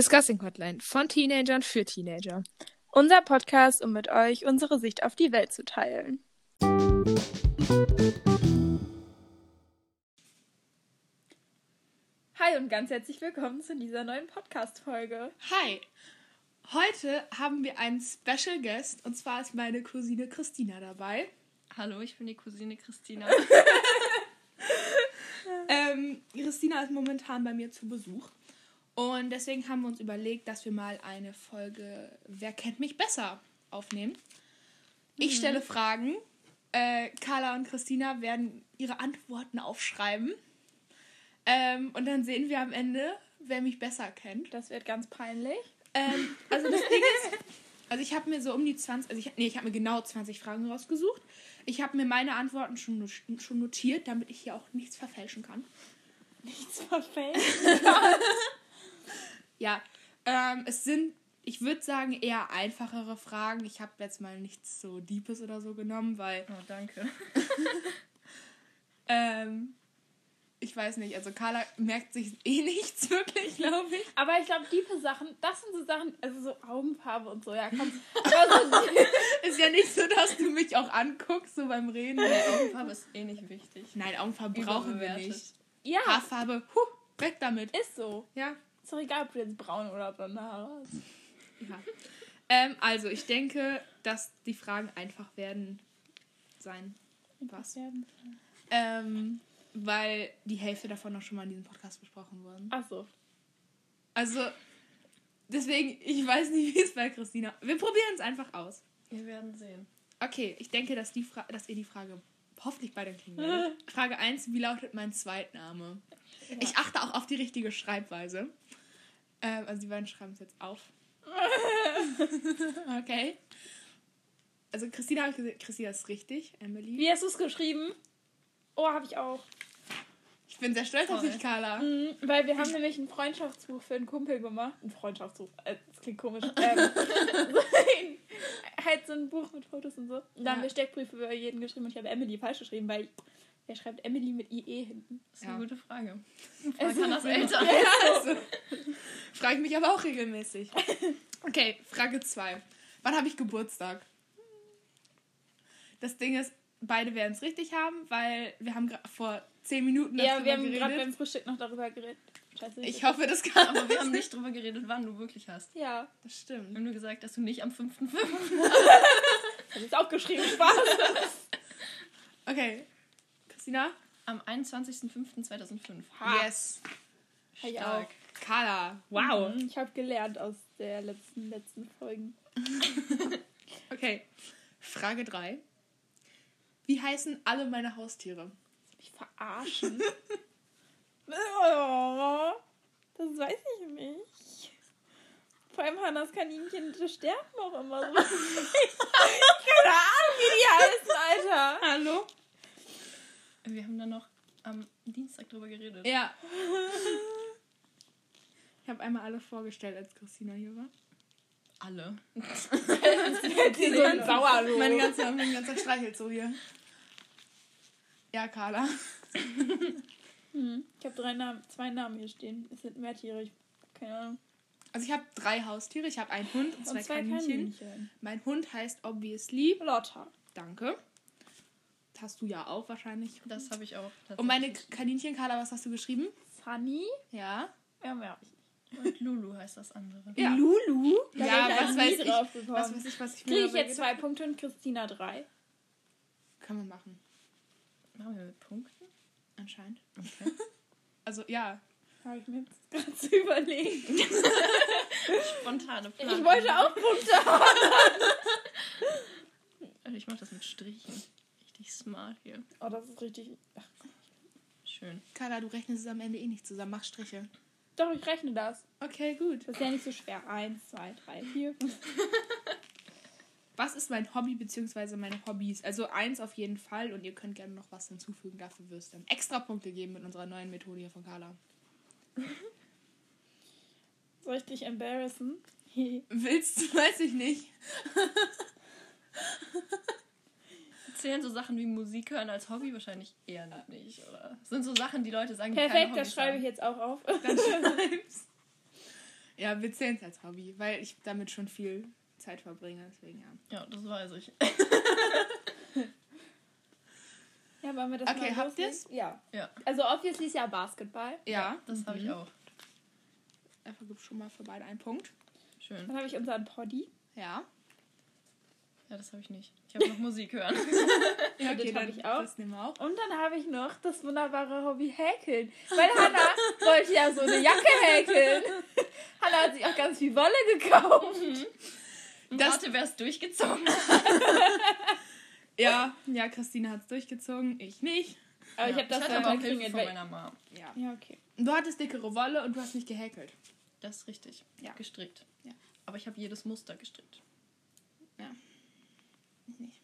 Discussing Hotline von Teenagern für Teenager. Unser Podcast, um mit euch unsere Sicht auf die Welt zu teilen. Hi und ganz herzlich willkommen zu dieser neuen Podcast-Folge. Hi! Heute haben wir einen Special Guest und zwar ist meine Cousine Christina dabei. Hallo, ich bin die Cousine Christina. Ähm, Christina ist momentan bei mir zu Besuch und deswegen haben wir uns überlegt, dass wir mal eine Folge Wer kennt mich besser aufnehmen. Ich stelle Fragen. Äh, Carla und Christina werden ihre Antworten aufschreiben. Ähm, und dann sehen wir am Ende, wer mich besser kennt. Das wird ganz peinlich. Ähm, also das Ding ist, also ich habe mir so um die 20, also ich, nee, ich habe mir genau 20 Fragen rausgesucht. Ich habe mir meine Antworten schon, schon notiert, damit ich hier auch nichts verfälschen kann. Nichts verfällt. Ja, ähm, es sind, ich würde sagen, eher einfachere Fragen. Ich habe jetzt mal nichts so Deepes oder so genommen, weil, Oh, danke. ähm, ich weiß nicht, also Carla merkt sich eh nichts wirklich, glaube ich. Aber ich glaube, diepe Sachen, das sind so Sachen, also so Augenfarbe und so, ja, komm. Aber so, Ist ja nicht so, dass du mich auch anguckst, so beim Reden. Nee, Augenfarbe ist eh nicht wichtig. Nein, Augenfarbe brauchen wir nicht. ja, Haarfarbe, huh, weg damit. ist so. Ja, Ist doch egal, ob du jetzt braun oder blonde Haare hast. Ja. Ähm, also, ich denke, dass die Fragen einfach werden sein. Was? Ähm, weil die Hälfte davon noch schon mal in diesem Podcast besprochen wurden. Achso. Also, deswegen, ich weiß nicht, wie es bei Christina. Wir probieren es einfach aus. Wir werden sehen. Okay, ich denke, dass, die Fra dass ihr die Frage hoffentlich beide kriegen werdet. Frage 1, wie lautet mein Zweitname? Ich achte auch auf die richtige Schreibweise. Ähm, also die beiden schreiben es jetzt auf. okay. Also Christina habe ich gesehen, Christina ist richtig. Emily. Wie hast du es geschrieben? Oh, habe ich auch. Ich bin sehr stolz auf Toll. dich, Carla. Mhm, weil wir haben nämlich ein Freundschaftsbuch für einen Kumpel gemacht. Ein Freundschaftsbuch, äh, das klingt komisch. Ähm, halt so ein Buch mit Fotos und so. Und da Ja. haben wir Steckbriefe für jeden geschrieben und ich habe Emily falsch geschrieben, weil wer schreibt Emily mit IE hinten? Das ist eine Ja. gute Frage. Kann ist- das Eltern. Also, frage ich mich aber auch regelmäßig. Okay, Frage 2. Wann habe ich Geburtstag? Das Ding ist, beide werden es richtig haben, weil wir haben vor 10 Minuten Ja, darüber wir haben gerade geredet. beim Frühstück noch darüber geredet. Scheiße. Ich hoffe, das kann. Aber wir haben nicht drüber geredet, wann du wirklich hast. Ja, Das Wir stimmt. haben nur gesagt, dass du nicht am 5.5. hab ich auch geschrieben. Spaß. Okay. Christina? am 21.05.2005. Yes. Hab ich Stark. Carla. Wow. Mhm, Ich habe gelernt aus der letzten, letzten Folgen. Okay. Frage 3. Wie heißen alle meine Haustiere? Mich verarschen. oh, das weiß ich nicht. Vor allem Hannas Kaninchen, die sterben auch immer so. Keine Ahnung, wie die heißen, Alter. Hallo? Wir haben dann noch am Dienstag drüber geredet. Ja. Ich habe einmal alle vorgestellt, als Christina hier war. Alle. Die so ein Sauerloh. Mein ganzer, mein ganzer streichelt so hier. Ja, Carla. Hm. Ich habe drei Namen, zwei Namen hier stehen. Es sind mehr Tiere. Ich, keine Ahnung. Also ich habe drei Haustiere. Ich habe einen Hund und zwei, Und zwei Kaninchen. Kaninchen. Mein Hund heißt obviously. Lotta. Danke. Das hast du ja auch wahrscheinlich. Das habe ich auch. Und meine tatsächlich. Kaninchen, Carla, was hast du geschrieben? Sunny. Ja. Ja, mehr hab ich nicht. Und Lulu heißt das andere. Ja. Lulu? Da Ja, was weiß ich. Was weiß ich, was ich mir Kriege ich jetzt zwei Punkte und Christina drei. habe? Können wir machen. Machen wir mit Punkten? Anscheinend. Okay. Also ja. Habe ich mir jetzt gerade zu überlegen. Spontane Planung. Ich wollte auch Punkte haben. Also ich mache das mit Strichen. Richtig smart hier. Oh, das ist richtig. Ach, Schön. Carla, du rechnest es am Ende eh nicht zusammen. Mach Striche. doch, ich rechne das. Okay, gut. Das ist ja nicht so schwer. Eins, zwei, drei, vier. Was ist mein Hobby bzw. meine Hobbys? Also eins auf jeden Fall und ihr könnt gerne noch was hinzufügen. Dafür wirst du dann extra Punkte geben mit unserer neuen Methode hier von Carla. Soll ich dich embarrassen? Willst du? Weiß ich nicht. Zählen so Sachen wie Musik hören als Hobby wahrscheinlich eher nicht, oder? Das sind so Sachen, die Leute sagen, die Perfekt, keine das schreibe ich jetzt auch auf. Dann schreib's. Ja, wir zählen es als Hobby, weil ich damit schon viel Zeit verbringe. Deswegen ja. Ja, das weiß ich. Ja, wollen wir das Okay, mal habt ihr's? Ja. Ja, Also obviously ist ja Basketball. Ja, das habe ich Mhm. auch. Dafür gibt schon mal für beide einen Punkt. Schön. Dann habe ich unseren Poddy. Ja. Ja, das habe ich nicht. Ich habe noch Musik hören. Ja, das hab dann- ich auch. Das nehmen wir auch. Und dann habe ich noch das wunderbare Hobby Häkeln. Weil Hannah wollte ja so eine Jacke häkeln. Hannah hat sich auch ganz viel Wolle gekauft. Und Das- warte, wer es durchgezogen Ja, ja, Christine hat es durchgezogen, ich nicht. Aber ich Ja, habe das hatte dann aber auch Hilfe von meiner Mom. Ja. Ja, okay. Du hattest dickere Wolle und du hast nicht gehäkelt. Das ist richtig. Ja. Gestrickt. Ja. Aber ich habe jedes Muster gestrickt. Ich nicht.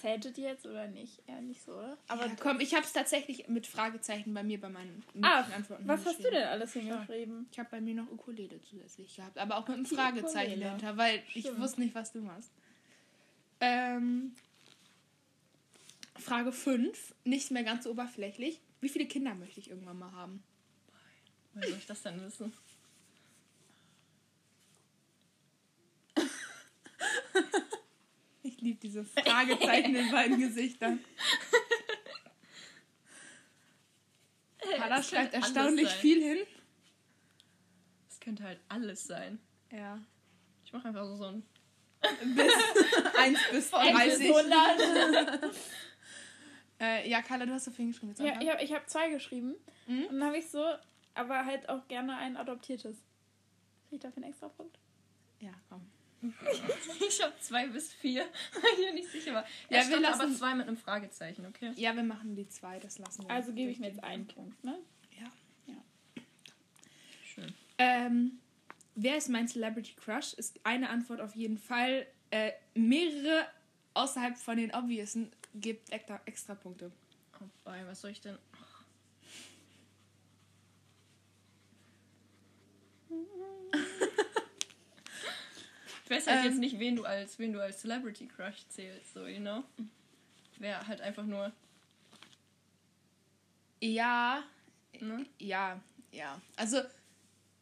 Zähltet ihr jetzt oder nicht? Ja, nicht so, oder? Aber komm, ich habe es tatsächlich mit Fragezeichen bei mir bei meinen Ach, möglichen Antworten was hast du denn alles hingeschrieben? Ich habe bei mir noch Ukulele zusätzlich gehabt, aber auch mit einem Fragezeichen Ukulele. dahinter, weil ich Stimmt. wusste nicht, was du machst. Ähm, Frage 5, nicht mehr ganz so oberflächlich. Wie viele Kinder möchte ich irgendwann mal haben? Woher soll ich das denn wissen? Liebe diese Fragezeichen in beiden Gesichtern. Carla Es schreibt erstaunlich viel hin. Es könnte halt alles sein. Ja. Ich mache einfach so, so ein. Bis 1 bis 30. 100. Äh, ja, Carla, du hast so viel geschrieben. Jetzt Ja, ich habe ich hab zwei geschrieben. Mhm. Und dann habe ich so, aber halt auch gerne ein adoptiertes. Krieg ich dafür einen extra Punkt? ja, komm. Ich habe zwei bis vier. ich bin nicht sicher. Aber Ja, ja, wir lassen aber zwei mit einem Fragezeichen, okay? Ja, wir machen die zwei, das lassen wir. Also gebe ich mir jetzt einen Punkt, ne? Ja. Schön. Ähm, wer ist mein Celebrity Crush? Ist eine Antwort auf jeden Fall. Äh, mehrere außerhalb von den obviously gibt extra, extra Punkte. Wobei, was soll ich denn? Weiß halt Ähm. jetzt nicht, wen du als wen du als Celebrity Crush zählst, so, you know? Wer halt einfach nur, Ja, ne? ja, ja. Also,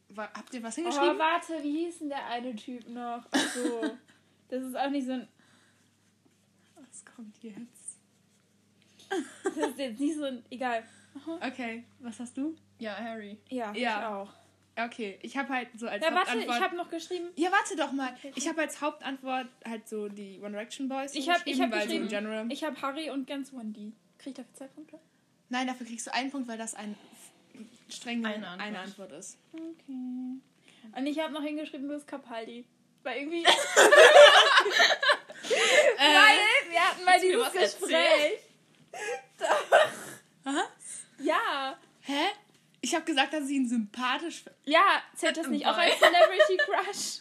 wa habt ihr was Oh, hingeschrieben? warte, wie hieß denn der eine Typ noch? Ach so. das ist auch nicht so ein. was kommt jetzt? Das ist jetzt nicht so ein. Egal. Okay, was hast du? Ja, Harry. Ja, Ja. ich auch. Okay, ich habe halt so als Ja, warte, Hauptantwort. ich habe noch geschrieben. ja, warte doch mal. Ich habe als Hauptantwort halt so die One Direction Boys. Ich hab- ich hab weil so geschrieben- in general. Ich habe Harry und ganz Wendy. Krieg ich dafür zwei Punkte? Nein, dafür kriegst du einen Punkt, weil das ein streng Eine eine Antwort. Antwort, ist. Okay. Und ich habe noch hingeschrieben, Louis Capaldi. Weil irgendwie. Äh, Weil wir hatten mal du dieses Gespräch. Aha. Ja. Hä? Ich habe gesagt, dass ich ihn sympathisch finde. Ja, zählt das nicht auch als Celebrity Crush?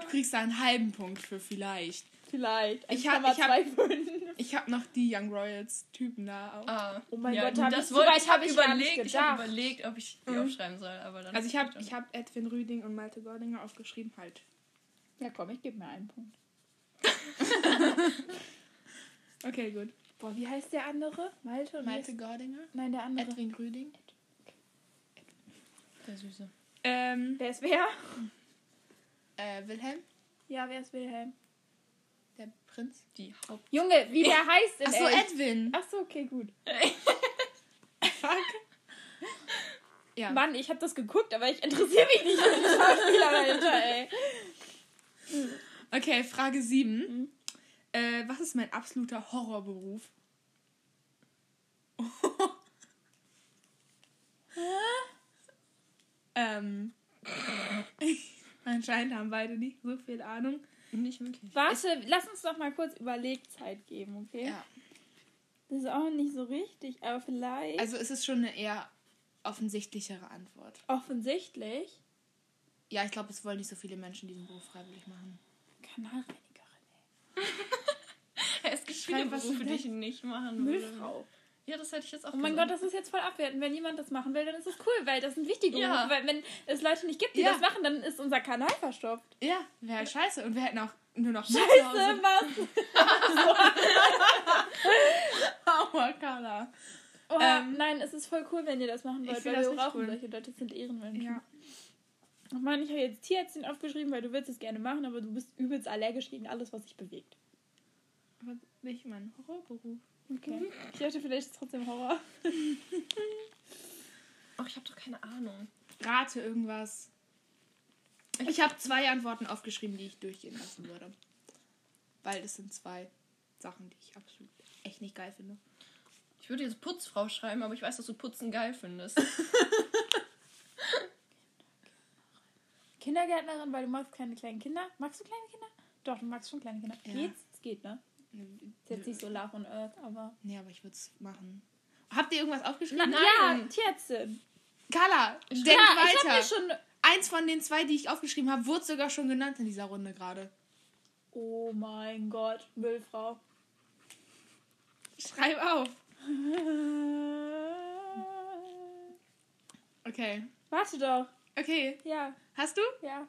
Du kriegst da einen halben Punkt für vielleicht. Vielleicht. Ich hab- ich hab- 1,25. Ich habe noch die Young Royals Typen da auch. Ah, Oh mein ja, Gott, hab das ich- wollte ich hab habe ich überlegt, ich habe überlegt, ob ich die Mhm. aufschreiben soll, aber dann Also ich habe ich hab Edwin Rüding und Malte Gordinger aufgeschrieben halt. Ja, komm, ich gebe mir einen Punkt. Okay, gut. Boah, wie heißt der andere? Malte und Malte Gordinger, Nein, der andere. Edwin Rüding. Der Süße. Ähm, Wer ist wer? äh, Wilhelm, Ja, wer ist Wilhelm? der Prinz. Die Haupt. Junge, wie der heißt in Ach so, echt. Edwin. Ach so, okay, gut. Fuck. Ja. Mann, ich habe das geguckt, aber ich interessiere mich nicht für die Schauspieler dahinter, ey. Okay, Frage 7. Mhm. Äh, was ist mein absoluter Horrorberuf? Ähm. Anscheinend haben beide nicht so viel Ahnung. Nicht wirklich. Warte, lass uns doch mal kurz Überlegzeit geben, okay? Ja. Das ist auch nicht so richtig, aber vielleicht. Also es ist schon eine eher offensichtlichere Antwort. offensichtlich. Ja, ich glaube, es wollen nicht so viele Menschen diesen Beruf freiwillig machen. Kanalreinigerin, Es gibt viele was Berufe, die weg. ich nicht machen ey. würde. Müllfrau. Ja, das hätte ich jetzt auch Oh mein gesagt. Gott, das ist jetzt voll abwertend. Wenn jemand das machen will, dann ist es cool, weil das sind wichtige Ja. Berufe. Weil wenn es Leute nicht gibt, die Ja. das machen, dann ist unser Kanal verstopft. Ja, wäre halt scheiße. Und wir hätten auch nur noch Scheiße, was? Aua, Carla. Oha, Ähm, nein, es ist voll cool, wenn ihr das machen Ich wollt, weil wir brauchen cool. solche Leute, das sind Ehrenmenschen. Ja. Oh Mann, ich habe jetzt Tierärztin aufgeschrieben, weil du willst es gerne machen, aber du bist übelst allergisch gegen alles, was sich bewegt. Aber nicht mein Horrorberuf. Okay. Ich dachte, vielleicht ist es trotzdem Horror. Ach, ich habe doch keine Ahnung. Rate irgendwas. Ich habe zwei Antworten aufgeschrieben, die ich durchgehen lassen würde. Weil das sind zwei Sachen, die ich absolut echt nicht geil finde. Ich würde jetzt Putzfrau schreiben, aber ich weiß, dass du Putzen geil findest. Kindergärtnerin, weil du magst keine kleinen Kinder. Magst du kleine Kinder? Doch, du magst schon kleine Kinder. Ja. Geht's? Es geht, ne? Ist jetzt nicht so Love on Earth, aber. Nee, aber ich würde es machen. Habt ihr irgendwas aufgeschrieben? Nein. Ja, Tierärztin. Carla, denk ja, ich habe weiter. mir schon. Eins von den zwei, die ich aufgeschrieben habe, wurde sogar schon genannt in dieser Runde gerade. Oh mein Gott, Müllfrau. Schreib auf. Okay. Warte doch. Okay. Ja, Hast du? ja.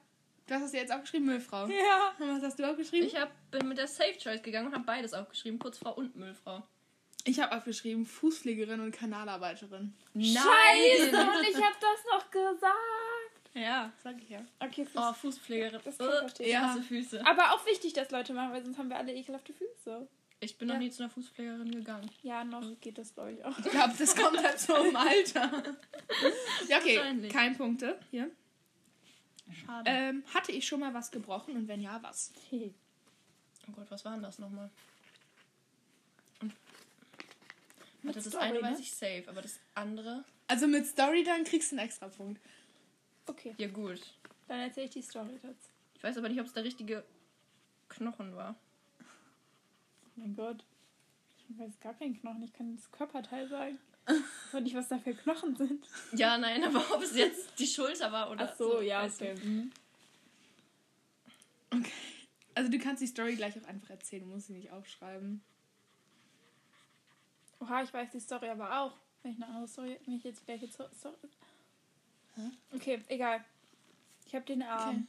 Du hast es jetzt aufgeschrieben, Müllfrau. Ja. Und was hast du aufgeschrieben? Ich hab, bin mit der Safe Choice gegangen und habe beides aufgeschrieben: Putzfrau und Müllfrau. Ich habe aufgeschrieben Fußpflegerin und Kanalarbeiterin. Scheiße, und ich hab das noch gesagt. Ja, sag ich ja. Okay, Fuß. Oh, Fußpflegerin. Das kann ich verstehen. Ich Ja. hasse Füße. Aber auch wichtig, dass Leute machen, weil sonst haben wir alle ekelhafte Füße. Ich bin noch Ja. nie zu einer Fußpflegerin gegangen. Ja, noch geht das, glaube ich, auch. Ich glaube, das kommt halt so im Alter. ja, okay. Kein Punkte. Hier. Schade. Ähm, hatte ich schon mal was gebrochen und wenn ja, was? Oh Gott, was war denn das nochmal? Mit Warte, das Story, eine ne? weiß ich safe, aber das andere. Also mit Story dann kriegst du einen extra Punkt. Okay, Ja, gut. dann erzähle ich die Story dazu. Ich weiß aber nicht, ob es der richtige Knochen war. Oh mein Gott. Ich weiß gar keinen Knochen. Ich kann das Körperteil sagen. Und nicht, was da für Knochen sind. Ja, nein, aber ob es jetzt die Schulter war oder Ach so, ja, weißt du. okay. Mhm. Okay. Also du kannst die Story gleich auch einfach erzählen, du musst sie nicht aufschreiben. Oha, ich weiß die Story aber auch. Wenn ich eine andere Story, wenn ich jetzt gleiche Zo- Story. Hä? Okay, egal. Ich habe den Arm.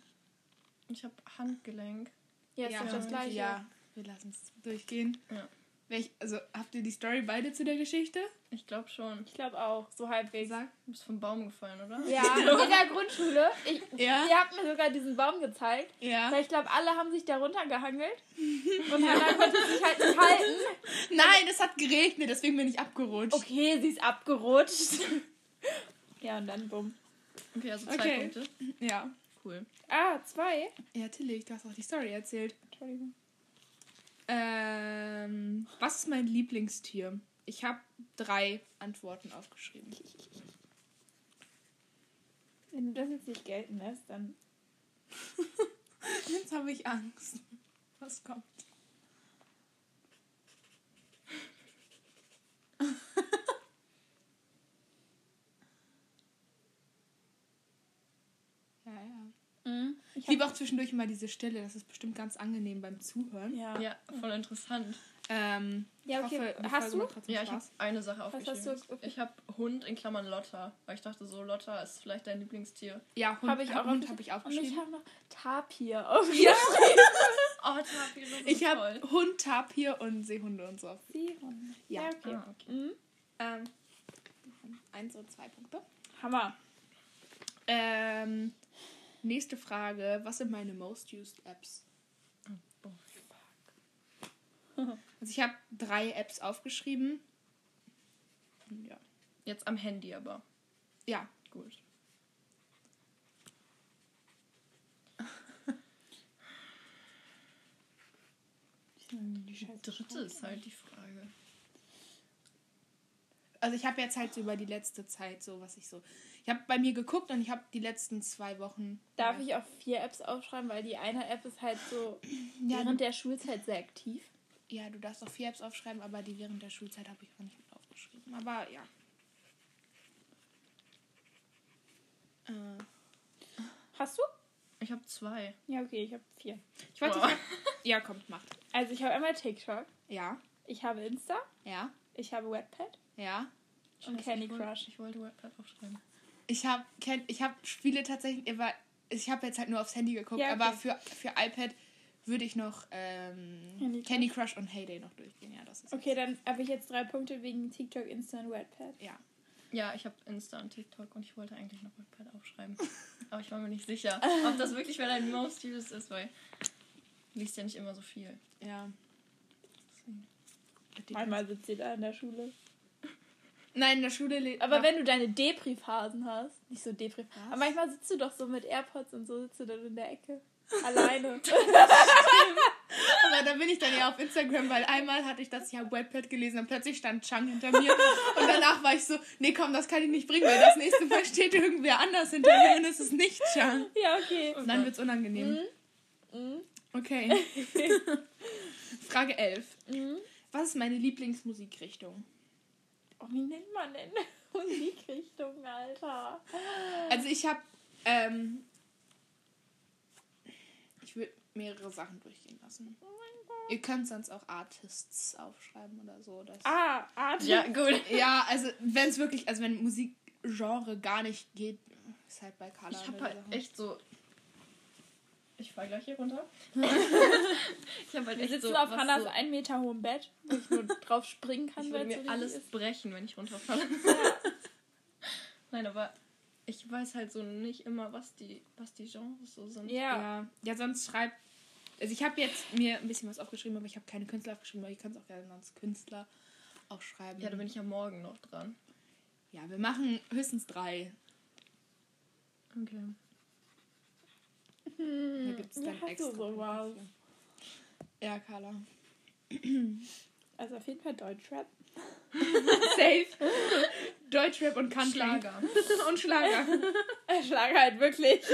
Ich habe Handgelenk. Ja, ist doch das gleiche. Ja, wir lassen es durchgehen. Ja. Welch, also habt ihr die Story beide zu der Geschichte? Ich glaube schon. Ich glaube auch, so halbwegs. Sag. Du bist vom Baum gefallen, oder? Ja, in der Grundschule. Ich, Ja. Ihr habt mir sogar diesen Baum gezeigt. Ja. Weil ich glaube, alle haben sich da runtergehangelt. Und Hannah konnte sich halt nicht halten. Nein, es hat geregnet, deswegen bin ich abgerutscht. Okay, sie ist abgerutscht. ja, und dann bumm. Okay, also zwei Okay. Punkte. Ja. Cool. Ah, zwei. Ja, Tilly, du hast auch die Story erzählt. Entschuldigung. Ähm, was ist mein Lieblingstier? Ich habe drei Antworten aufgeschrieben. Wenn du das jetzt nicht gelten lässt, dann. Jetzt habe ich Angst. Was kommt? ja. Ich Ich liebe auch zwischendurch immer diese Stille. Das ist bestimmt ganz angenehm beim Zuhören. Ja. Ja, voll interessant. Ähm, Ja, okay. hoffe, Hast Folge du? Ja, ich habe eine Sache hast aufgeschrieben. du? Okay. Ich habe Hund in Klammern Lotta, weil ich dachte so, Lotta ist vielleicht dein Lieblingstier. Ja, Hund Habe ich auch Hund aufgeschrieben. habe ich Und ich aufgeschrieben. habe noch Tapir aufgeschrieben. Oh, Tapi, das ist Ich habe Hund, Tapir und Seehunde und so. Seehunde. Ja. Ja, okay. Ah, okay. Mhm. Ähm, eins und zwei Punkte. Hammer. Ähm, nächste Frage. Was sind meine most used Apps? Oh, Also ich habe drei Apps aufgeschrieben. Ja. Jetzt am Handy aber. Ja. Gut. Die Dritte ist halt die Frage. Also ich habe jetzt halt so über die letzte Zeit so, was ich so. Ich habe bei mir geguckt und ich habe die letzten zwei Wochen. Darf ich auch vier Apps aufschreiben, weil die eine App ist halt so Ja, während der Schulzeit sehr aktiv. Ja, du darfst auch vier Apps aufschreiben, aber die während der Schulzeit habe ich auch nicht mit aufgeschrieben. Aber ja. Äh, Hast du? Ich habe zwei. Ja, okay, ich habe vier. ich wollte. Boah. Ja, kommt, macht. Also ich habe einmal TikTok, Ja, ich habe Insta, ja, ich habe Wattpad ja. und Scheiße, Candy ich wollte- Crush. Ich wollte Webpad aufschreiben. Ich habe ich hab Spiele tatsächlich. aber Ich habe jetzt halt nur aufs Handy geguckt, Ja, okay. aber für, für iPad würde ich noch ähm, Candy Crush und Heyday noch durchgehen. Ja, das ist Okay, dann habe ich jetzt drei Punkte wegen TikTok, Insta und Wattpad. ja. Ja, ich habe Insta und TikTok und ich wollte eigentlich noch Wattpad aufschreiben. Aber ich war mir nicht sicher, ob das wirklich wer dein Most Used ist, weil du liest ja nicht immer so viel. ja. Manchmal sitzt sie da in der Schule. Nein, in der Schule. le- Aber ja. wenn du deine Depri-Phasen hast, nicht so Depri. Was? Aber manchmal sitzt du doch so mit AirPods und so sitzt du dann in der Ecke. Alleine. Aber da bin ich dann ja auf Instagram, weil einmal hatte ich das, ich habe Wattpad gelesen und plötzlich stand Chang hinter mir. Und danach war ich so, nee, komm, das kann ich nicht bringen, weil das nächste Mal steht irgendwer anders hinter mir und es ist nicht Chang. ja, okay. Und dann wird's unangenehm. Mhm. Okay. Frage 11. Mhm. Was ist meine Lieblingsmusikrichtung? Oh, wie nennt man denn Musikrichtung, Alter? Also ich habe, ähm, ich würde mehrere Sachen durchgehen lassen. Oh mein Gott. Ihr könnt sonst auch Artists aufschreiben oder so. Das Ah, Art. Ja, gut. Ja, also wenn es wirklich, also wenn Musikgenre gar nicht geht, ist halt bei Carla. Ich habe halt Sache. echt so. Ich fall gleich hier runter. ich habe halt Wir sitzen so. auf Hannas so, ein Meter hohem Bett, wo ich nur drauf springen kann, ich würde weil es so mir alles ist. brechen, wenn ich runterfalle. Nein, aber ich weiß halt so nicht immer, was die, was die Genres so sind. Ja. Ja, ja sonst schreibt. Also ich habe jetzt mir ein bisschen was aufgeschrieben, aber ich habe keine Künstler aufgeschrieben, aber ihr könnt auch gerne sonst Künstler aufschreiben. Ja, da bin ich ja morgen noch dran. Ja, wir machen höchstens drei. Okay. Da gibt es dann hast extra. sowas? Ja, Carla. Also auf jeden Fall Deutschrap. Safe. Deutschrap und Country. Schlager. und Schlager. Äh, Schlager halt wirklich.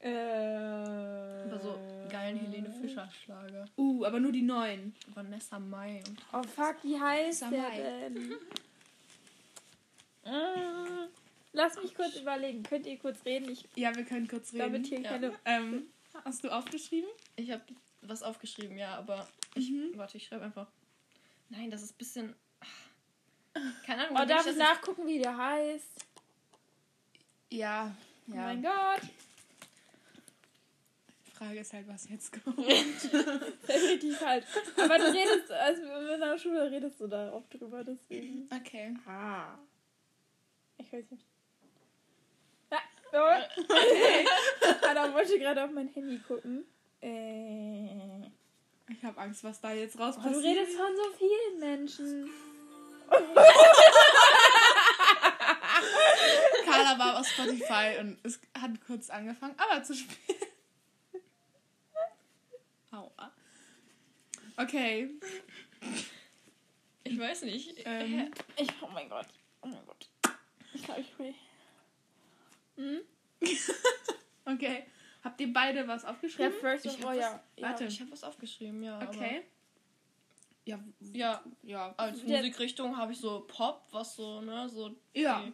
äh, Aber so geilen Helene Fischer Schlager. Uh, aber nur die neuen. Vanessa Mai und. Oh fuck, wie heißt der Samai. denn? Mm, Lass mich kurz überlegen. Könnt ihr kurz reden? Ich Ja, wir können kurz reden. damit hier Ja. keine. Ähm, hast du aufgeschrieben? Ich habe was aufgeschrieben, ja, aber ich. Warte, ich schreibe einfach. Nein, das ist ein bisschen. Keine Ahnung. Oh, darf ich nachgucken, wie der heißt? Ja. Oh Ja. mein Gott. Die Frage ist halt, was jetzt kommt. Definitiv halt. Aber du redest, also in der Schule redest du da auch drüber, deswegen. Okay. Ah. Ich weiß nicht. Ja, oh. Anna wollte gerade auf mein Handy gucken. Äh. Ich habe Angst, was da jetzt raus Oh, du redest von so vielen Menschen. Carla war auf Spotify und es hat kurz angefangen, aber zu spät. Aua. Okay. Ich weiß nicht. Ähm, Ich, oh mein Gott. Oh mein Gott. Ich glaube, ich will. Hm? okay. Habt ihr beide was Ja, aufgeschrieben? First Ich of hab was- ja. Warte. Ich habe was aufgeschrieben, ja. Okay. Ja. Aber, ja, Ja. als Der- Musikrichtung habe ich so Pop, was so, ne, so. Ja.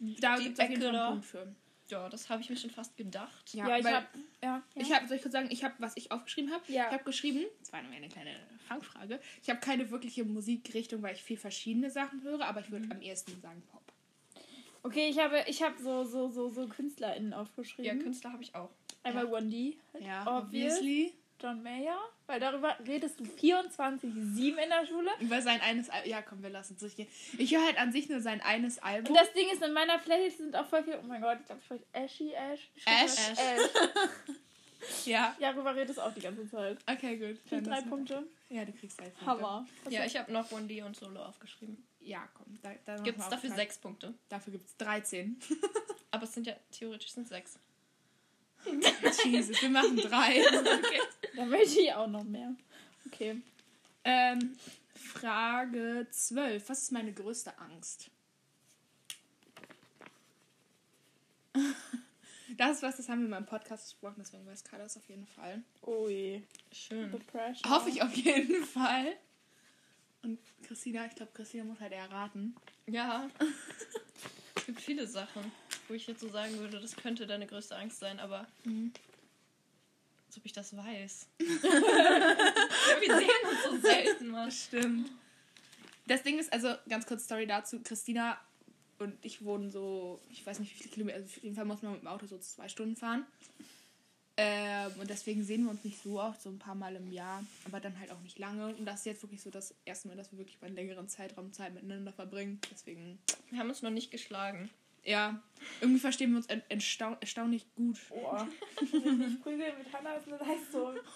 Die, Da gibt es einen. Punkt für. ja, das habe ich mir schon fast gedacht. Ja, Ja, ich weil- hab. Ja. ja. Ich habe, soll ich kurz sagen, ich habe, was ich aufgeschrieben habe, Ja. ich habe geschrieben, das war nur eine kleine Fangfrage, ich habe keine wirkliche Musikrichtung, weil ich viel verschiedene Sachen höre, aber ich würde am ehesten sagen Pop. Okay, ich habe, ich habe so, so, so, so KünstlerInnen Ja, aufgeschrieben. Künstler habe ich auch. Einmal One D, Ja, Obvious. obviously. John Mayer, weil darüber redest du 24-7 in der Schule. Über sein eines Al Ja, komm, wir lassen es durchgehen. Ich höre halt an sich nur sein eines Album. Und das Ding ist, in meiner Playlist sind auch voll viel. Oh mein Gott, ich glaube, ich spreche Ashy Ash. Ash. Ash. Ash. ja. Ja, darüber redest du auch die ganze Zeit. Okay, gut. Für Dann drei Punkte. Ja, du kriegst drei Punkte. Hammer. Was Ja, ich habe noch One D und Solo aufgeschrieben. Ja, komm. Da, da Gibt es dafür sechs Punkte. Dafür gibt es 13. Aber es sind ja theoretisch sind sechs. Jesus, wir machen drei. Okay. Da möchte ich auch noch mehr. Okay. ähm, Frage 12. Was ist meine größte Angst? Das ist was, das haben wir in meinem Podcast besprochen, deswegen weiß Carla das auf jeden Fall. Ui. Schön. Hoffe ich auf jeden Fall. Und Christina, ich glaube, Christina muss halt erraten. Ja. es gibt viele Sachen, wo ich jetzt so sagen würde, das könnte deine größte Angst sein, aber Mhm. als ob ich das weiß. Wir sehen uns so selten, Mann. Stimmt. Das Ding ist, also ganz kurz Story dazu, Christina und ich wohnen so, ich weiß nicht wie viele Kilometer, also auf jeden Fall muss man mit dem Auto so zwei Stunden fahren. Ähm, und deswegen sehen wir uns nicht so oft, so ein paar Mal im Jahr, aber dann halt auch nicht lange. Und das ist jetzt wirklich so das erste Mal, dass wir wirklich mal einen längeren Zeitraum Zeit miteinander verbringen. Deswegen, Wir haben uns noch nicht geschlagen. ja, irgendwie verstehen wir uns erstaun erstau erstaunlich gut. Boah. Nicht prügeln mit Hannah ist eine Leistung.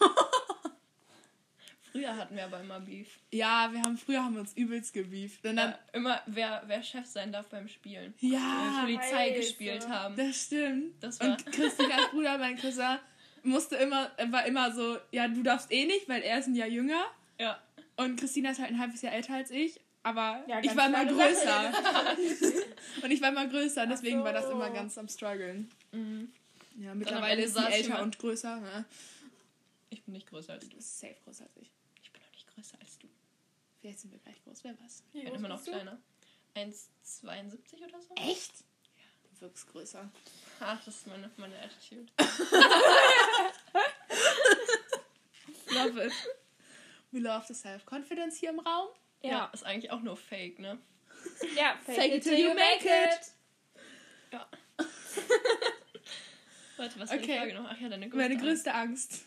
Früher hatten wir aber immer Beef. Ja, wir haben früher haben wir uns übelst gebieft. Und dann, Ja, immer, wer, wer Chef sein darf beim Spielen. ja, Wenn wir Polizei gespielt haben. das stimmt. Das war- Und Christinas Bruder, mein Cousin, musste immer, war immer so, ja, du darfst eh nicht, weil er ist ein Jahr jünger. Ja. Und Christina ist halt ein halbes Jahr älter als ich. Aber Ja, ich war immer kleine größer. und ich war immer größer, deswegen Ach war das so. immer ganz am struggeln. Mhm. Ja, mittlerweile ist sie älter und größer. Ne? Ich bin nicht größer als Du du. bist safe größer als ich. Ich bin noch nicht größer als du. Vielleicht sind wir gleich groß, wer weiß. Ich bin immer noch kleiner. 1,72 oder so? Echt? Wirkst größer. Ach, das ist meine, meine Attitude. Love it. We love the self-confidence hier im Raum. Ja. Ja. ist eigentlich auch nur fake, ne? Ja, Fake it till you make it. Ja. Warte, was war die Okay. Frage noch? Ach ja, deine größte Meine Angst. größte Angst.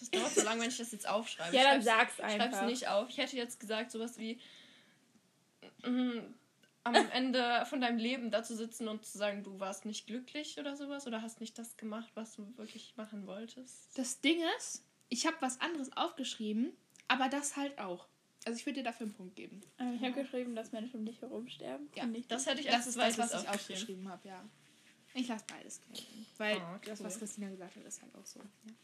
Das dauert so lange, wenn ich das jetzt aufschreibe. Ja, dann Schreib's- sag's Schreib's einfach. nicht auf. Ich hätte jetzt gesagt, sowas wie am Ende von deinem Leben da zu sitzen und zu sagen, du warst nicht glücklich oder sowas oder hast nicht das gemacht, was du wirklich machen wolltest. Das Ding ist, ich habe was anderes aufgeschrieben, aber das halt auch. Also ich würde dir dafür einen Punkt geben. Ich habe geschrieben, dass Menschen um dich herum sterben. Ja, Das hätte ich Das als ist das, was ich aufgeschrieben. habe, ja. Ich lasse beides gelten. Weil Ah, das, was cool. Christina gesagt hat, ist halt auch so. Ja.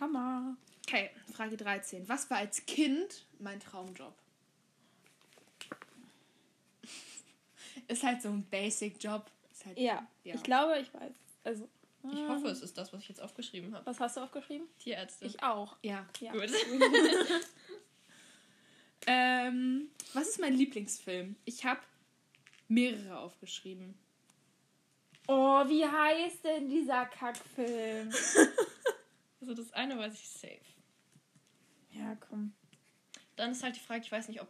Hammer. Okay, Frage 13. Was war als Kind mein Traumjob? Ist halt so ein Basic-Job. Ist Halt, Ja, Ja. ich glaube, ich weiß. Also, Ich äh, hoffe, es ist das, was ich jetzt aufgeschrieben habe. Was hast du aufgeschrieben? Tierärzte. Ich auch. Ja. Ja. Gut. Ähm, was ist mein Lieblingsfilm? Ich habe mehrere aufgeschrieben. Oh, wie heißt denn dieser Kackfilm? Also das eine weiß ich safe. ja, komm. Dann ist halt die Frage, ich weiß nicht, ob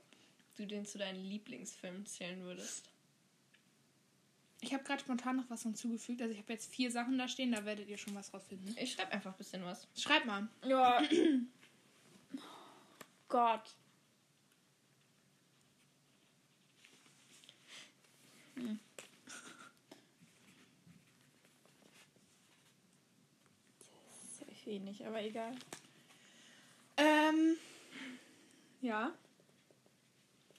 du den zu deinen Lieblingsfilmen zählen würdest. Ich habe gerade spontan noch was hinzugefügt. Also ich habe jetzt vier Sachen da stehen, da werdet ihr schon was rausfinden. Ich schreibe einfach ein bisschen was. Schreib mal. Ja. Gott. Hm. Das ist wenig, aber egal. Ähm, ja.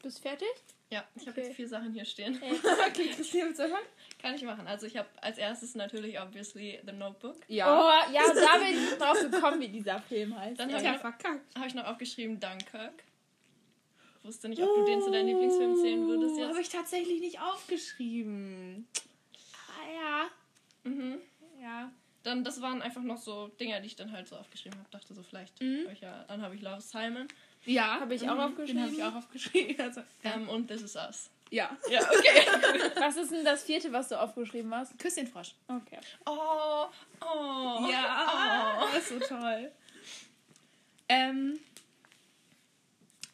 Bist fertig? Ja, ich habe Okay. jetzt vier Sachen hier stehen. Okay, Christina, willst du anfangen? Kann ich machen. Also ich habe als erstes natürlich obviously The Notebook. Oh, ja, da bin ich drauf gekommen, wie dieser Film heißt. Dann Ich hab hab ich- verkackt. Habe ich noch aufgeschrieben Dunkirk. Wusste nicht, ob du den zu deinen Lieblingsfilmen zählen würdest Habe jetzt. ich tatsächlich nicht aufgeschrieben. Ah ja. Mhm. Ja. Dann, das waren einfach noch so Dinger, die ich dann halt so aufgeschrieben habe. Dachte so, vielleicht. Mhm. hab ich ja, dann habe ich Love Simon Ja. Habe ich auch mhm, aufgeschrieben. Den habe ich auch aufgeschrieben. Also, ähm, und This Is Us. ja. Ja, okay. Was ist denn das vierte, was du aufgeschrieben hast? Küss den Frosch. Okay. oh, oh. Ja, das ist so toll. Ähm,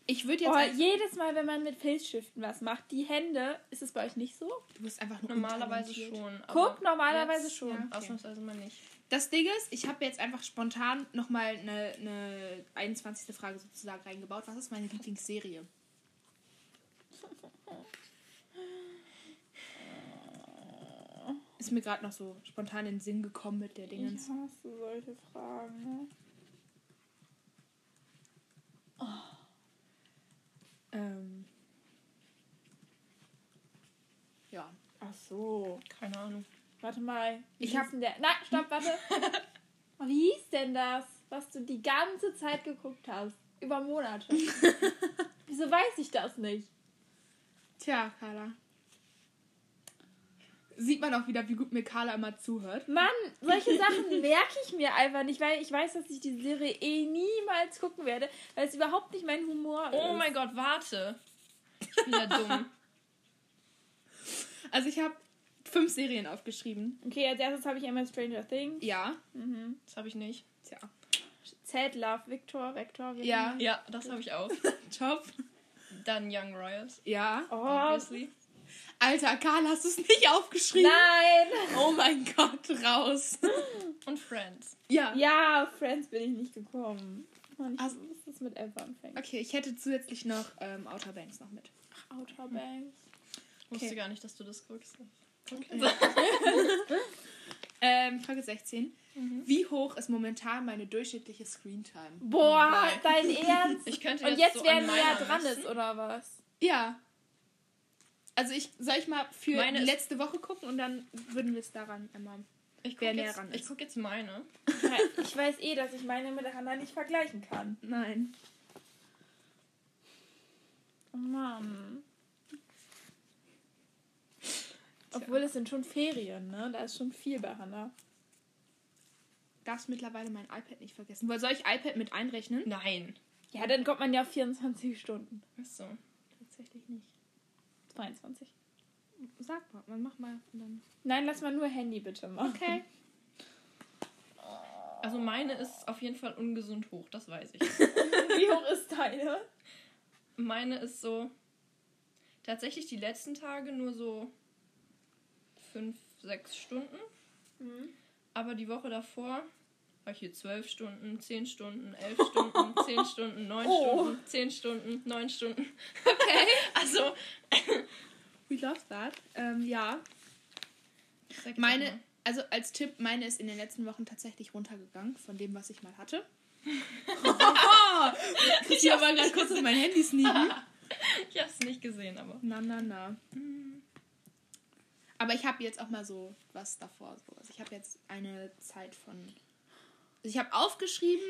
ich würde jetzt. Oh, jedes Mal, wenn man mit Filzstiften was macht, die Hände, ist es bei euch nicht so? du bist einfach nur Normalerweise schon. Guck, normalerweise jetzt schon. ja. Okay. Ausnahmsweise mal nicht. Das Ding ist, ich habe jetzt einfach spontan nochmal eine, eine 21. Frage sozusagen reingebaut. Was ist meine Lieblingsserie? Ist mir gerade noch so spontan in den Sinn gekommen mit der Ich Dingens. hasse solche Fragen. Ne? Ähm, ja. Ach so. Keine Ahnung. Warte mal. Wie Ich hab- denn der. Nein, stopp, warte. Oh, Wie hieß denn das, was du die ganze Zeit geguckt hast? Über Monate. Wieso weiß ich das nicht? Tja, Carla. Sieht man auch wieder, wie gut mir Carla immer zuhört. Mann, solche Sachen merke ich mir einfach nicht, weil ich weiß, dass ich die Serie eh niemals gucken werde, weil es überhaupt nicht mein Humor ist. Oh mein Gott, warte. Ich bin ja dumm. Also ich habe fünf Serien aufgeschrieben. Okay, als erstes habe ich einmal Stranger Things. Ja. Mhm. Das habe ich nicht. Tja. Sad Love Victor, Vector. Ja. Ja, das habe ich auch. Top. Dann Young Royals. Ja. Oh, Obviously. Alter, Karl, hast du es nicht aufgeschrieben? Nein! Oh mein Gott, raus. Und Friends. Ja. Ja, Friends bin ich nicht gekommen. Mann, ich Also- wusste, dass mit F anfängt. Okay, ich hätte zusätzlich noch ähm, Outer Banks noch mit. Outer Banks. Ich wusste Okay. gar nicht, dass du das guckst. Ähm, Frage 16. Wie hoch ist momentan meine durchschnittliche Screentime? Boah, Nein. dein Ernst? Ich könnte Und jetzt, jetzt, so wer näher dran ist, oder was? Ja. Also ich, soll ich mal für Meine letzte Woche gucken und dann würden wir es daran immer. Ich gucke jetzt, ich guck jetzt meine. Ich weiß eh, dass ich meine mit Hannah nicht vergleichen kann. Nein. Oh Mann. Obwohl es sind schon Ferien, ne? Da ist schon viel bei Hannah. Darfst mittlerweile mein iPad nicht vergessen. Weil soll ich iPad mit einrechnen? Nein. Ja, dann kommt man ja auf 24 Stunden. Achso. Tatsächlich nicht. 22. Sag mal, man mach mal. Dann. Nein, lass mal nur Handy bitte machen. Okay. Also meine ist auf jeden Fall ungesund hoch, das weiß ich. Wie hoch ist deine? Meine ist so tatsächlich die letzten Tage nur so fünf, sechs Stunden. Mhm. Aber die Woche davor war ich hier zwölf Stunden, zehn Stunden, elf Stunden, zehn Stunden, neun Oh. Stunden, zehn Stunden, neun Stunden. Okay. Also, We love that. Ähm, ja. Meine, also als Tipp, meine ist in den letzten Wochen tatsächlich runtergegangen von dem, was ich mal hatte. ich habe mal gerade kurz auf mein Handy sneaken. Ich hab's nicht gesehen, aber. Na, na, na. Aber ich habe jetzt auch mal so was davor. So. Also ich habe jetzt eine Zeit von. Also ich habe aufgeschrieben,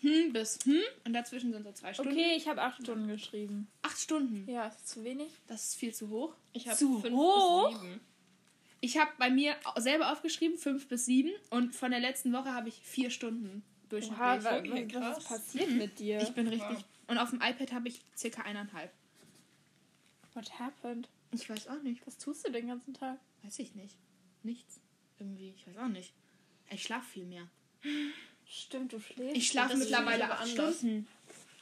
hm bis hm, und dazwischen sind so zwei Stunden. Okay, ich habe 8 Stunden geschrieben. Acht Stunden. Ja, ist zu wenig? Das ist viel zu hoch. Ich habe Zu fünf hoch? bis sieben. Ich habe bei mir selber aufgeschrieben, fünf bis sieben. Und von der letzten Woche habe ich vier Stunden durchschnittlich. Oha, wa- okay, was, ist passiert mit dir? ich bin richtig. Wow. Und auf dem iPad habe ich circa eineinhalb. What happened? Ich weiß auch nicht. Was tust du den ganzen Tag? Weiß ich nicht. Nichts. Irgendwie. Ich weiß auch nicht. Ich schlafe viel mehr. Stimmt, du schläfst. Ich schlafe mittlerweile aber acht anders. Stunden.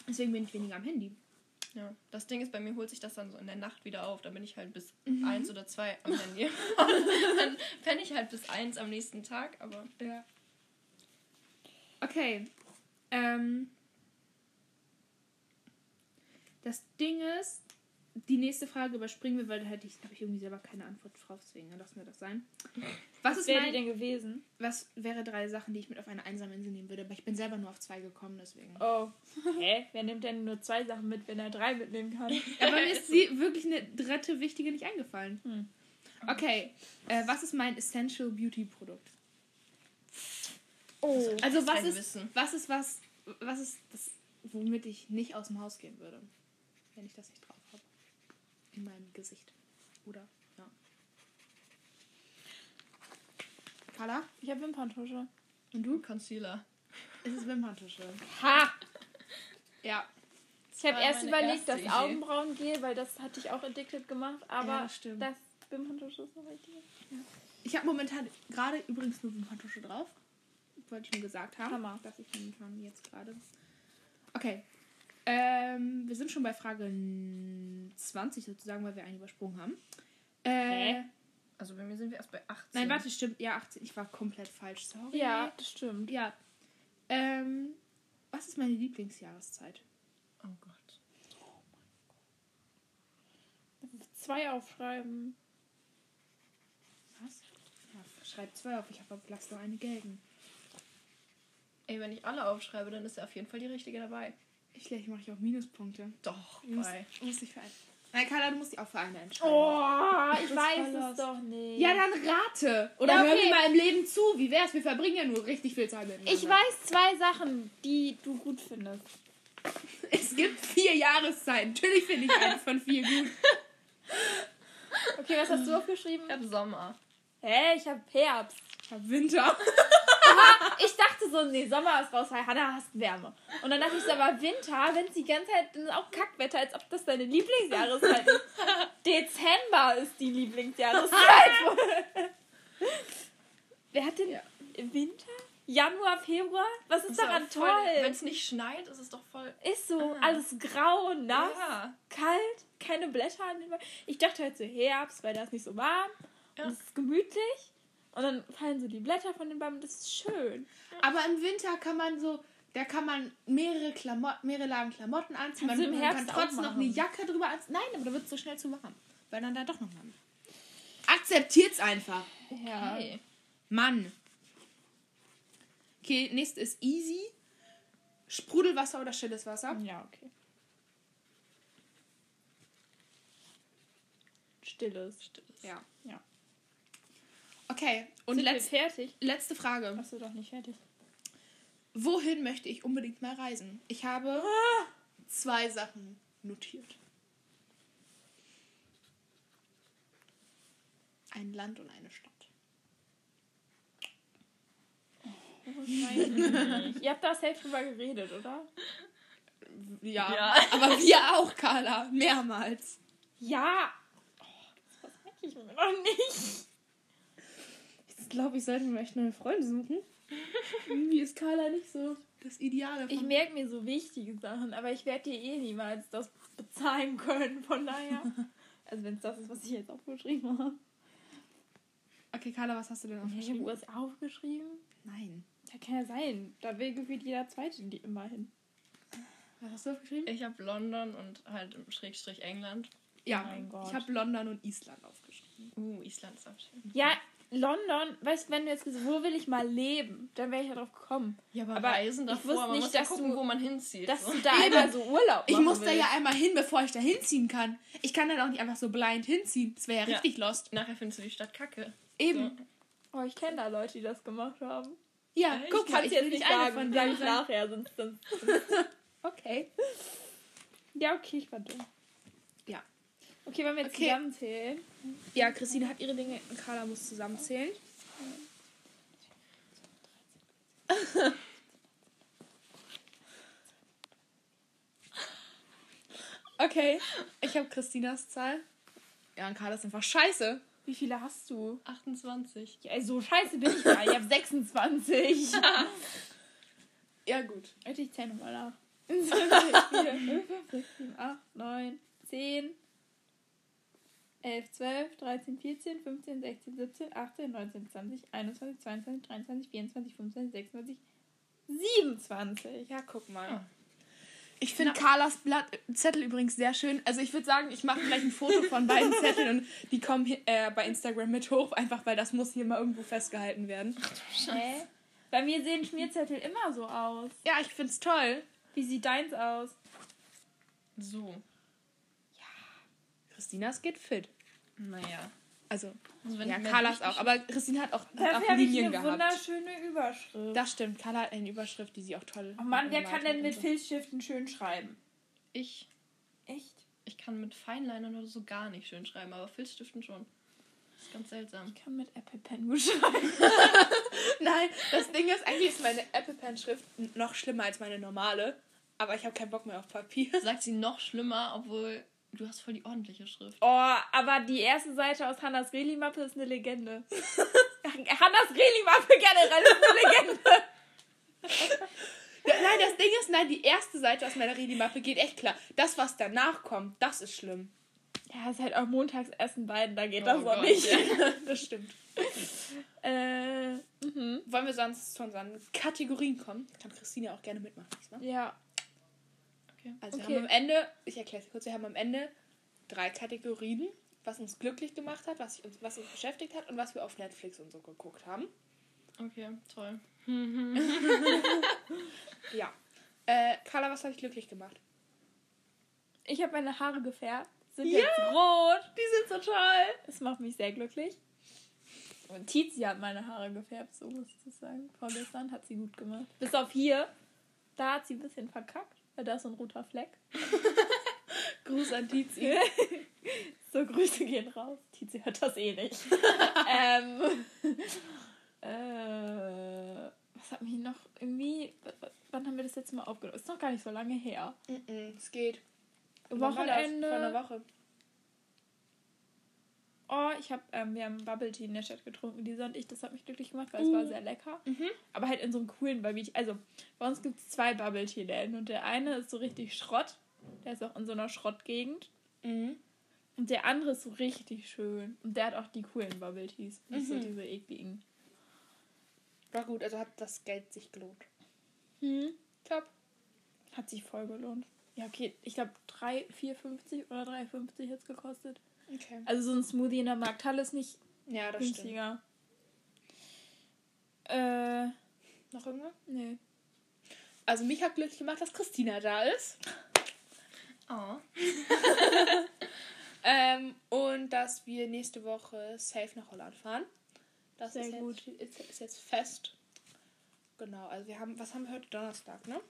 Deswegen bin ich weniger am Handy. Ja. Das Ding ist, bei mir holt sich das dann so in der Nacht wieder auf. Da bin ich halt bis Mhm. eins oder zwei am Handy. Dann penne ich halt bis eins am nächsten Tag, aber. Ja. Okay. Ähm. Das Ding ist, die nächste Frage überspringen wir, weil da hätte ich, habe ich irgendwie selber keine Antwort drauf, deswegen lassen wir das sein. Was ist wäre denn gewesen? was wäre drei Sachen, die ich mit auf eine einsame Insel nehmen würde? Aber ich bin selber nur auf zwei gekommen, deswegen. Oh. Hä? Wer nimmt denn nur zwei Sachen mit, wenn er drei mitnehmen kann? Aber mir ist sie wirklich eine dritte wichtige nicht eingefallen. Hm. Okay, äh, was ist mein Essential Beauty Produkt? Oh. Also was ist, Wissen. was ist was, was ist das, womit ich nicht aus dem Haus gehen würde, wenn ich das nicht drauf? In meinem Gesicht. Oder, ja. Carla? Ich habe Wimperntusche. Und du? Concealer. Es ist Wimperntusche. Ha! Ja. Ich habe erst überlegt, erste das Idee. Augenbrauengel, weil das hatte ich auch addicted gemacht, aber Ja, das stimmt. das Wimperntusche ist noch richtig. Ich habe momentan gerade übrigens nur Wimperntusche drauf. Wollte ich nur gesagt haben. Hammer. Dass ich momentan jetzt gerade. Okay. Ähm, wir sind schon bei Frage 20 sozusagen, weil wir einen übersprungen haben. Äh, Hä? Also bei mir sind wir erst bei 18. Nein, warte, stimmt. Ja, 18. Ich war komplett falsch. Sorry. Ja, das stimmt. Ja. Ähm, was ist meine Lieblingsjahreszeit? Oh Gott. Zwei aufschreiben. Was? Ja, schreib zwei auf. Ich habe aber lass nur eine gelten. Ey, wenn ich alle aufschreibe, dann ist ja auf jeden Fall die richtige dabei. Ich ich mache ich auch Minuspunkte. Doch, Du musst, bei. du musst dich für einen. Nein, Carla, du musst dich auch für eine entscheiden. Oh, ich weiß es los. doch nicht. Ja, dann rate. Oder Ja, hör okay. mir mal im Leben zu. Wie wär's? Wir verbringen ja nur richtig viel Zeit miteinander. Ich weiß zwei Sachen, die du gut findest. Es gibt vier Jahreszeiten. Natürlich finde ich eine von vier gut. Okay, was hast du aufgeschrieben? Ich hab Sommer. Hä, ich hab Herbst. Ich hab Winter. Ich dachte so, nee, Sommer ist raus, weil Hannah hasst Wärme. Und dann dachte ich so, aber Winter, wenn es die ganze Zeit, dann ist auch Kackwetter, als ob das deine Lieblingsjahreszeit ist. Dezember ist die Lieblingsjahreszeit. Wer hat denn Ja. Winter? Januar, Februar? Was ist daran Wenn toll? es nicht schneit, ist es doch voll. Ist so, Ah. alles grau, nass, Ja. kalt. keine Blätter an den Bäumen. Ich dachte halt so Herbst, weil da ist nicht so warm. Ja. Und es ist gemütlich. Und dann fallen so die Blätter von den Bäumen. Das ist schön. Aber im Winter kann man so, da kann man mehrere, Klamotten, mehrere Lagen Klamotten anziehen. Kannst Man, kann trotzdem noch eine. Jacke drüber anziehen. Nein, aber da wird es so schnell zu warm. Weil dann da doch noch warm. Akzeptiert's einfach. Ja. Mann. Okay, nächste ist easy. Sprudelwasser oder stilles Wasser? Ja, okay. Stilles. Stilles. Ja. Okay, und Sind wir letz, fertig? letzte Frage. Achso, doch nicht fertig. Wohin möchte ich unbedingt mal reisen? Ich habe zwei Sachen notiert. Ein Land und eine Stadt. Ihr habt da safe drüber geredet, oder? Ja, Ja. aber wir auch, Carla. Mehrmals. Ja. Oh, das merke ich mir noch nicht. Ich glaube, ich sollte mir echt neue Freunde suchen. Irgendwie ist Carla nicht so das Ideale. Ich merke mir so wichtige Sachen, aber ich werde dir eh niemals das bezahlen können, von daher. Also wenn es das ist, was ich jetzt aufgeschrieben habe. Okay, Carla, was hast du denn Ich habe aufgeschrieben? US aufgeschrieben. Nein. Ja, kann ja sein. Da will gefühlt jeder Zweite die immer hin. Was hast du aufgeschrieben? Ich habe London und halt im Schrägstrich England. ja, mein Gott. ich habe London und Island aufgeschrieben. Uh, Island ist auch schön. Ja, London, weißt du, wenn du jetzt gesagt wo will ich mal leben, dann wäre ich ja drauf gekommen. Ja, aber, Aber Reisen ich davor, wusste man nicht, muss ja dass gucken, du- wo man hinzieht. Dass so. du da Eben. einmal so Urlaub Ich muss da willst. ja einmal hin, bevor ich da hinziehen kann. Ich kann dann auch nicht einfach so blind hinziehen. Das wäre ja Ja. richtig lost. Nachher findest du die Stadt kacke. Eben. Oh, ich kenne da Leute, die das gemacht haben. Ja, Ich guck Ich mal, kann ich es will jetzt nicht sagen, von sag denen ich nachher, sonst, sonst. Okay. Ja, okay, ich war dumm. Okay, wenn wir jetzt Okay. zusammenzählen. Ja, Christine hat ihre Dinge und Carla muss zusammenzählen. Okay, ich habe Christinas Zahl. Ja, und Carla ist einfach scheiße. Wie viele hast du? 28. Ja, so scheiße bin ich gar. Ich habe 26. Ja, gut. Ich zähle nochmal nach. 4, 5, 6, 7, 8, 9, 10, 11, 12, 13, 14, 15, 16, 17, 18, 19, 20, 21, 22, 23, 24, 25, 26, 27. Ja, guck mal. Ja. Ich finde Carlas Blatt, Zettel übrigens sehr schön. Also ich würde sagen, ich mache gleich ein Foto von beiden Zetteln und die kommen hier, äh, bei Instagram mit hoch, einfach weil das muss hier mal irgendwo festgehalten werden. Hä? Bei mir sehen Schmierzettel immer so aus. Ja, ich find's toll. Wie sieht deins aus? So. Christinas geht fit. Naja. Also, Also ja, Carlas richtig- auch. Aber Christine hat auch, hat auch Linien eine gehabt. wunderschöne Überschrift. Das stimmt. Carla hat eine Überschrift, die sie auch toll Oh Mann, wer kann denn mit. Filzstiften schön schreiben? Ich, Echt? ich kann mit Feinlinern oder so gar nicht schön schreiben, aber Filzstiften schon. Das ist ganz seltsam. Ich kann mit Apple Pen gut schreiben. Nein, das Ding ist, eigentlich ist meine Apple Pen Schrift noch schlimmer als meine normale. Aber ich habe keinen Bock mehr auf Papier. Sagt sie noch schlimmer, obwohl du hast voll die ordentliche Schrift. Oh, aber die erste Seite aus Hannas Reli-Mappe ist eine Legende. Hannas Reli-Mappe generell ist eine Legende. Nein, das Ding ist, nein, die erste Seite aus meiner Redi-Mappe geht echt klar. Das, was danach kommt, das ist schlimm. Ja, ist halt auch montags essen beiden, da geht Oh das Gott, nicht. ja. Das stimmt. Äh, mhm. Wollen wir sonst zu unseren Kategorien kommen? Kann Christine auch gerne mitmachen. diesmal. Ja. Okay. Also wir Okay. haben am Ende, ich erkläre es kurz, wir haben am Ende drei Kategorien, was uns glücklich gemacht hat, was uns, was uns beschäftigt hat und was wir auf Netflix und so geguckt haben. Okay, toll. Ja. Äh, Carla, was hat dich glücklich gemacht? Ich habe meine Haare gefärbt. Sind Ja. jetzt rot. Die sind so toll. Das macht mich sehr glücklich. Und Tizi hat meine Haare gefärbt, so muss ich das sagen. Vorgestern hat sie gut gemacht. Bis auf hier. Da hat sie ein bisschen verkackt, weil da ist so ein roter Fleck. Gruß an Tizi. So, Grüße gehen raus. Tizi hört das eh nicht. ähm, äh, was hat mich noch irgendwie. Wann haben wir das letzte Mal aufgenommen? Ist noch gar nicht so lange her. Mhm, es geht. Wochenende. Vor einer Woche. Oh, ich habe, ähm, wir haben Bubble Tea in der Stadt getrunken, Lisa und ich. Das hat mich glücklich gemacht, weil es war sehr lecker. Mhm. Aber halt in so einem coolen, weil ich, also bei uns gibt es zwei Bubble Tea Läden und der eine ist so richtig Schrott. Der ist auch in so einer Schrottgegend. Mhm. Und der andere ist so richtig schön. Und der hat auch die coolen Bubble Teas. Nicht so Mhm. diese ekligen. War gut, also hat das Geld sich gelohnt. Hm. Top. Hat sich voll gelohnt. Ja, okay. Ich glaube 3, 4,50 oder 3,50 jetzt gekostet. Okay. Also so ein Smoothie in der Markthalle ist nicht Ja, das stimmt. günstiger. Äh, Noch irgendwas? nee. Also mich hat glücklich gemacht, dass Christina da ist. Oh. Ähm, und dass wir nächste Woche safe nach Holland fahren. Das Sehr ist, gut. Jetzt, ist, ist jetzt fest. Genau, also wir haben, was haben wir heute? Donnerstag, ne?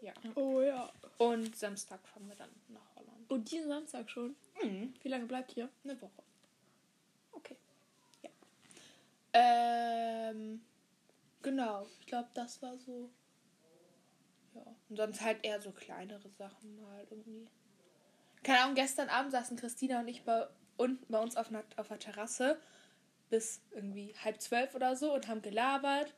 Ja. Oh ja. Und Samstag fahren wir dann nach Holland. Und diesen Samstag schon. Mhm. Wie lange bleibt ihr? Eine Woche. Okay. Ähm, genau, ich glaube, das war so. Ja. Und sonst halt eher so kleinere Sachen mal irgendwie. Keine Ahnung, gestern Abend saßen Christina und ich bei, unten bei uns auf, einer, auf der Terrasse bis irgendwie halb zwölf oder so und haben gelabert.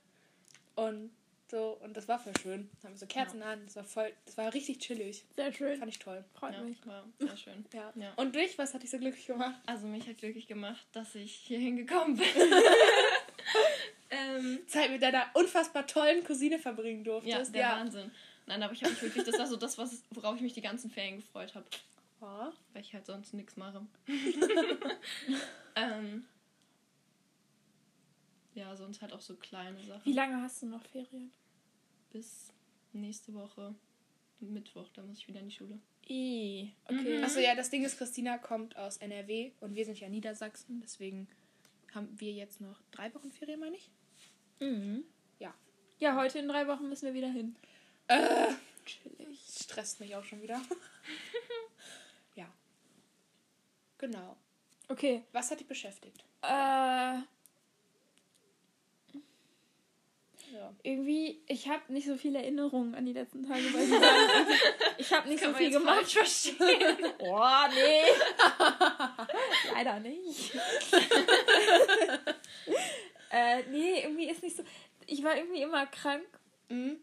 Und so, und das war voll schön. Haben wir so Kerzen an, das war voll, das war richtig chillig. Sehr schön. Fand ich toll. Freut Ja, mich. war sehr schön. Ja. Ja. Und dich, was hat dich so glücklich gemacht? Also mich hat glücklich gemacht, dass ich hier hingekommen bin. ähm, Zeit mit deiner unfassbar tollen Cousine verbringen ja, durftest. der Wahnsinn. Nein, aber ich habe mich wirklich, das war so das, was, worauf ich mich die ganzen Ferien gefreut habe. Ja. Weil ich halt sonst nichts mache. ähm, ja, sonst halt auch so kleine Sachen. Wie lange hast du noch Ferien? Bis nächste Woche Mittwoch, da muss ich wieder in die Schule. I. Okay. Mhm. Achso, ja, das Ding ist, Christina kommt aus NRW und wir sind ja Niedersachsen, deswegen haben wir jetzt noch drei Wochen Ferien, meine ich. Mhm. Ja. Ja, heute in drei Wochen müssen wir wieder hin. Äh, Chillig. stresst mich auch schon wieder. ja. Genau. Okay. Was hat dich beschäftigt? Äh, Ja. irgendwie, ich habe nicht so viele Erinnerungen an die letzten Tage, weil ich, sagen, ich habe nicht so viel gemacht. verstehen. Oh, nee. Leider nicht. äh, nee, irgendwie ist nicht so. Ich war irgendwie immer krank. Mhm.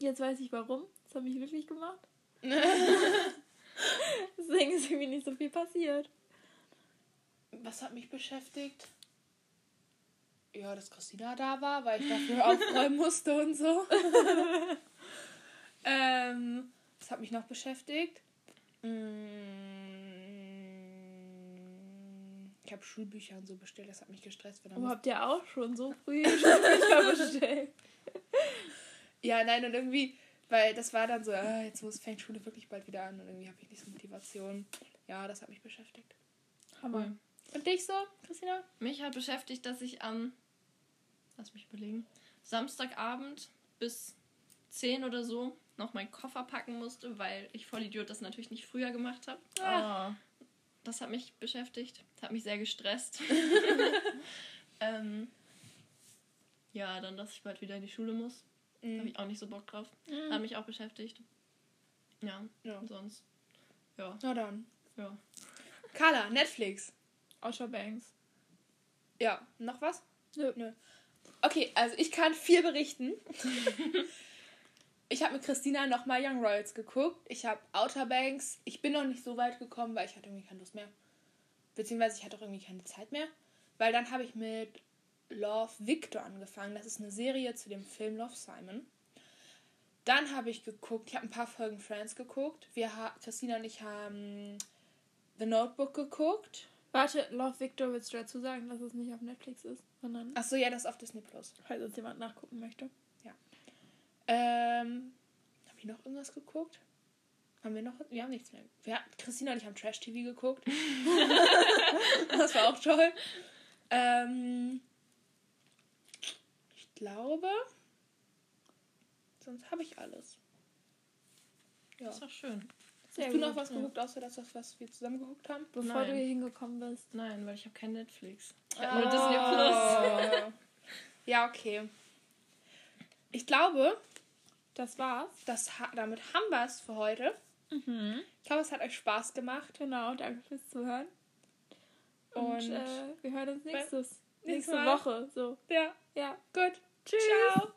Jetzt weiß ich warum. Das hat mich glücklich gemacht. Deswegen ist irgendwie nicht so viel passiert. Was hat mich beschäftigt? Ja, dass Christina da war, weil ich dafür aufräumen musste und so. ähm, was hat mich noch beschäftigt? Mm, Ich habe Schulbücher und so bestellt, das hat mich gestresst. Weil dann Oh, habt ihr auch schon so früh Schulbücher bestellt? ja, nein, und irgendwie, weil das war dann so, äh, jetzt muss, fängt Schule wirklich bald wieder an und irgendwie habe ich nicht so Motivation. Ja, das hat mich beschäftigt. Hammer. Und dich so, Christina? Mich hat beschäftigt, dass ich am, lass mich überlegen, Samstagabend bis 10 oder so noch meinen Koffer packen musste, weil ich voll Idiot das natürlich nicht früher gemacht habe. Ah. Das hat mich beschäftigt, das hat mich sehr gestresst. ähm, ja, dann, dass ich bald wieder in die Schule muss. Da habe Mhm. ich auch nicht so Bock drauf. Mhm. Hat mich auch beschäftigt. Ja, Ja. und sonst. Ja, Na dann. ja. Carla, Netflix. Outer Banks. Ja, noch was? Nö. Nö. Okay, also ich kann viel berichten. ich habe mit Christina nochmal Young Royals geguckt. Ich habe Outer Banks. Ich bin noch nicht so weit gekommen, weil ich hatte irgendwie keine Lust mehr. Beziehungsweise ich hatte auch irgendwie keine Zeit mehr. Weil dann habe ich mit Love Victor angefangen. Das ist eine Serie zu dem Film Love Simon. Dann habe ich geguckt, ich habe ein paar Folgen Friends geguckt. Wir Christina und ich haben The Notebook geguckt. Warte, Love Victor willst du dazu sagen, dass es nicht auf Netflix ist, sondern Achso, ja, das ist auf Disney Plus. falls uns jemand nachgucken möchte. Ähm, habe ich noch irgendwas geguckt? Haben wir noch? Wir haben nichts mehr. Wir, Christina und ich haben Trash TV geguckt. das war auch toll. Ähm, ich glaube, sonst habe ich alles. Ja. Das ist doch schön. Sehr Hast du noch was ja. geguckt, außer das, was wir zusammen geguckt haben? Bevor Nein. du hier hingekommen bist. Nein, weil ich habe kein Netflix. Ich Ah. habe nur Disney Plus. Oh. ja, okay. Ich glaube, Das war's. das, ha- damit haben wir es für heute. Mhm. Ich hoffe, es hat euch Spaß gemacht. Genau, danke fürs Zuhören. Und, Und, äh, wir hören uns nächstes, nächstes nächste Mal. Woche. So, ja, ja. gut. Tschüss. Ciao.